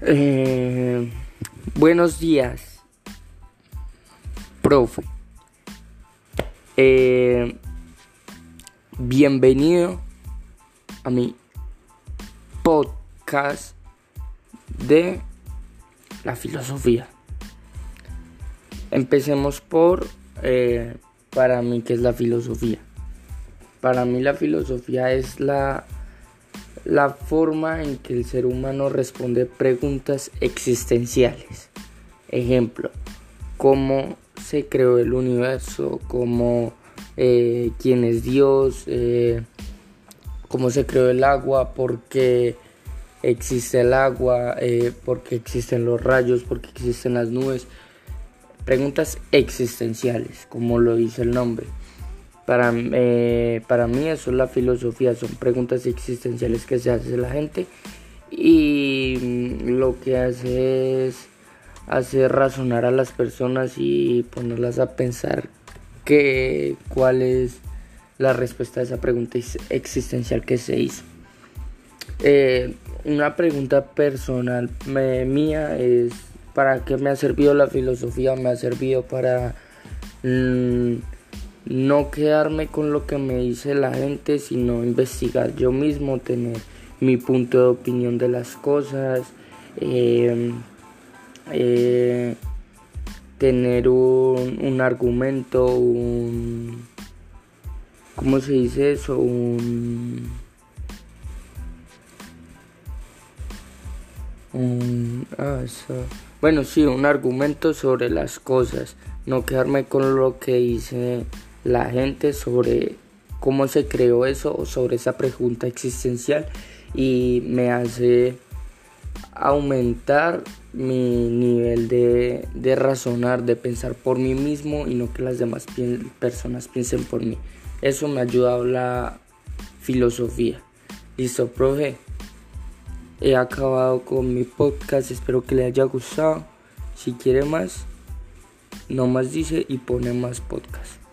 Eh, buenos días, profe. Eh, bienvenido a mi podcast de la filosofía. Empecemos por, eh, para mí, ¿qué es la filosofía? Para mí la filosofía es la la forma en que el ser humano responde preguntas existenciales. Ejemplo, cómo se creó el universo, cómo, eh, quién es Dios, eh, cómo se creó el agua, por qué existe el agua, eh, por qué existen los rayos, por qué existen las nubes. Preguntas existenciales, como lo dice el nombre. Para, eh, para mí eso es la filosofía, son preguntas existenciales que se hace la gente y mm, lo que hace es hacer razonar a las personas y ponerlas a pensar que, cuál es la respuesta a esa pregunta existencial que se hizo. Eh, una pregunta personal mía es ¿para qué me ha servido la filosofía? Me ha servido para... Mm, no quedarme con lo que me dice la gente, sino investigar yo mismo, tener mi punto de opinión de las cosas, em, eh, tener un, un, argumento, un... ¿Cómo se dice eso? Un... ah, bueno, sí, un argumento sobre las cosas, no quedarme con lo que dice la gente sobre cómo se creó eso o sobre esa pregunta existencial y me hace aumentar mi nivel de, de, razonar, de pensar por mí mismo y no que las demás personas piensen por mí. Eso me ha ayudado la filosofía. Listo, profe. He acabado con mi podcast. Espero que le haya gustado. Si quiere más, no más dice y pone más podcast.